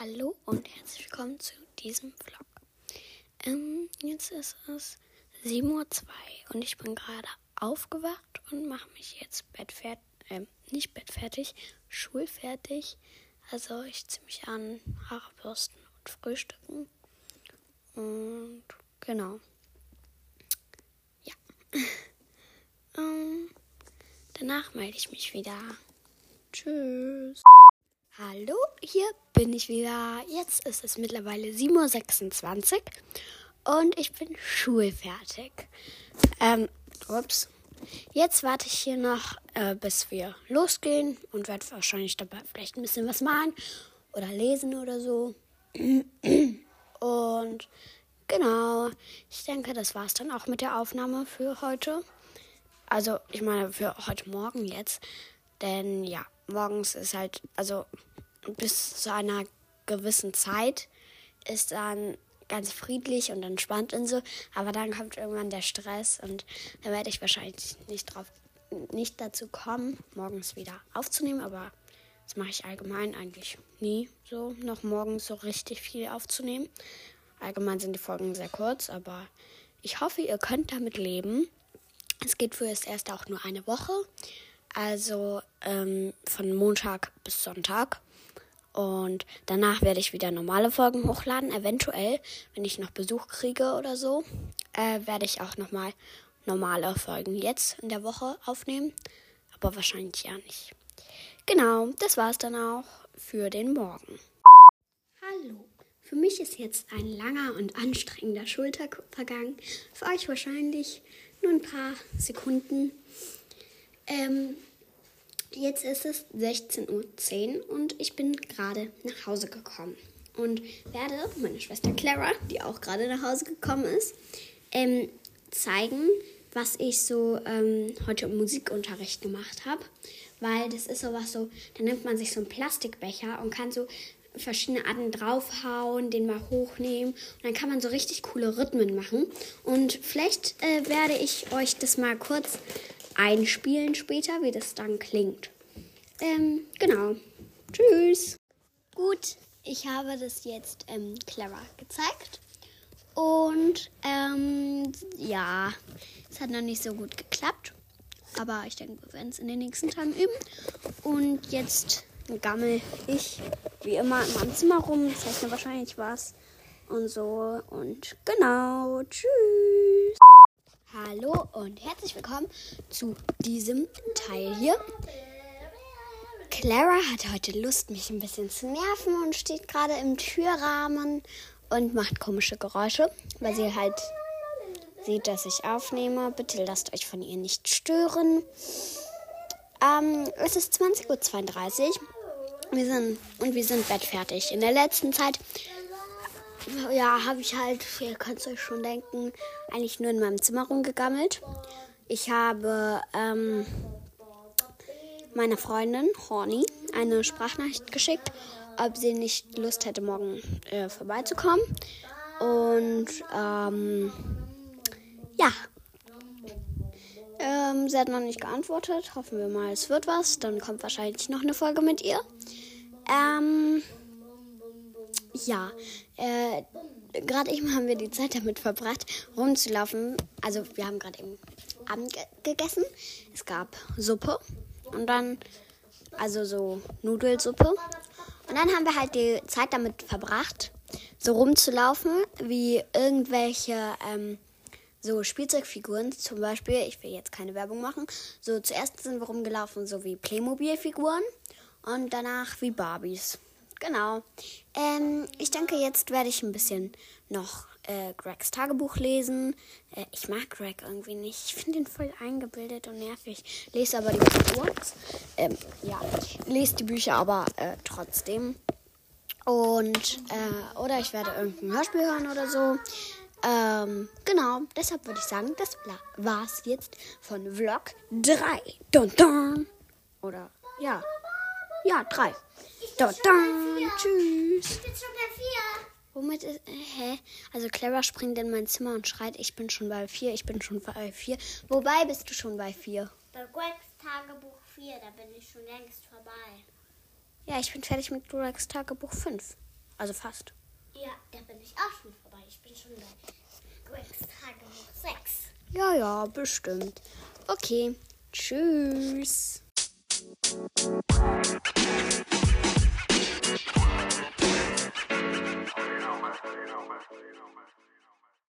Hallo und herzlich willkommen zu diesem Vlog. Ähm, jetzt ist es 7.02 Uhr und ich bin gerade aufgewacht und mache mich jetzt bettfertig, äh, nicht bettfertig, schulfertig. Also ich ziehe mich an, Haare bürsten und frühstücken. Und genau. Ja. ähm, danach melde ich mich wieder. Tschüss. Hallo, hier bin ich wieder. Jetzt ist es mittlerweile 7.26 Uhr und ich bin schulfertig. Ähm, ups. Jetzt warte ich hier noch, äh, bis wir losgehen und werde wahrscheinlich dabei vielleicht ein bisschen was malen oder lesen oder so. Und genau, ich denke, das war es dann auch mit der Aufnahme für heute. Also, ich meine, für heute Morgen jetzt. Denn ja, morgens ist halt, also bis zu einer gewissen Zeit ist dann ganz friedlich und entspannt und so. Aber dann kommt irgendwann der Stress und dann werde ich wahrscheinlich nicht drauf, nicht dazu kommen, morgens wieder aufzunehmen. Aber das mache ich allgemein eigentlich nie so, noch morgens so richtig viel aufzunehmen. Allgemein sind die Folgen sehr kurz, aber ich hoffe, ihr könnt damit leben. Es geht für das erste auch nur eine Woche. Also ähm, von Montag bis Sonntag. Und danach werde ich wieder normale Folgen hochladen. Eventuell, wenn ich noch Besuch kriege oder so, äh, werde ich auch nochmal normale Folgen jetzt in der Woche aufnehmen. Aber wahrscheinlich ja nicht. Genau, das war es dann auch für den Morgen. Hallo. Für mich ist jetzt ein langer und anstrengender Schultag vergangen. Für euch wahrscheinlich nur ein paar Sekunden. Ähm, Jetzt ist es 16.10 Uhr und ich bin gerade nach Hause gekommen und werde meine Schwester Clara, die auch gerade nach Hause gekommen ist, ähm, zeigen, was ich so ähm, heute im Musikunterricht gemacht habe. Weil das ist sowas so, da nimmt man sich so einen Plastikbecher und kann so verschiedene Arten draufhauen, den mal hochnehmen und dann kann man so richtig coole Rhythmen machen. Und vielleicht äh, werde ich euch das mal kurz einspielen später, wie das dann klingt. Ähm, genau. Tschüss. Gut, ich habe das jetzt ähm, Clara gezeigt. Und ähm, ja, es hat noch nicht so gut geklappt. Aber ich denke, wir werden es in den nächsten Tagen üben. Und jetzt gammel ich wie immer in meinem Zimmer rum. Mir wahrscheinlich was. Und so. Und genau. Tschüss. Hallo und herzlich willkommen zu diesem Teil hier. Clara hat heute Lust, mich ein bisschen zu nerven und steht gerade im Türrahmen und macht komische Geräusche, weil sie halt sieht, dass ich aufnehme. Bitte lasst euch von ihr nicht stören. Ähm, es ist 20.32 Uhr. Wir sind, und wir sind bettfertig. In der letzten Zeit ja, habe ich halt, ihr könnt euch schon denken, eigentlich nur in meinem Zimmer rumgegammelt. Ich habe ähm, meiner Freundin Horny eine Sprachnachricht geschickt, ob sie nicht Lust hätte, morgen äh, vorbeizukommen. Und ähm, ja. Ähm, sie hat noch nicht geantwortet. Hoffen wir mal, es wird was. Dann kommt wahrscheinlich noch eine Folge mit ihr. Ähm, ja, äh, gerade eben haben wir die Zeit damit verbracht, rumzulaufen. Also wir haben gerade eben Abend ge gegessen. Es gab Suppe und dann, also so Nudelsuppe. Und dann haben wir halt die Zeit damit verbracht, so rumzulaufen, wie irgendwelche ähm, so Spielzeugfiguren. Zum Beispiel, ich will jetzt keine Werbung machen. So zuerst sind wir rumgelaufen, so wie Playmobil-Figuren und danach wie Barbies. Genau. Ähm, ich denke, jetzt werde ich ein bisschen noch äh, Gregs Tagebuch lesen. Äh, ich mag Greg irgendwie nicht. Ich finde ihn voll eingebildet und nervig. Lese aber die Bücher. Ähm, ja, lese die Bücher aber äh, trotzdem. Und, äh, oder ich werde irgendein Hörspiel hören oder so. Ähm, genau, deshalb würde ich sagen, das war's jetzt von Vlog 3. Dun, dun. Oder, ja. Ja, 3. Dun, dun. Tschüss. Ich bin schon der 4. Womit ist. Äh, hä? Also Clara springt in mein Zimmer und schreit, ich bin schon bei 4, ich bin schon bei 4. Wobei bist du schon bei 4? Bei Gregs Tagebuch 4, da bin ich schon längst vorbei. Ja, ich bin fertig mit Gregs Tagebuch 5. Also fast. Ja, da bin ich auch schon vorbei ich bin schon bei Gregs Tagebuch 6. Ja, ja, bestimmt. Okay, tschüss.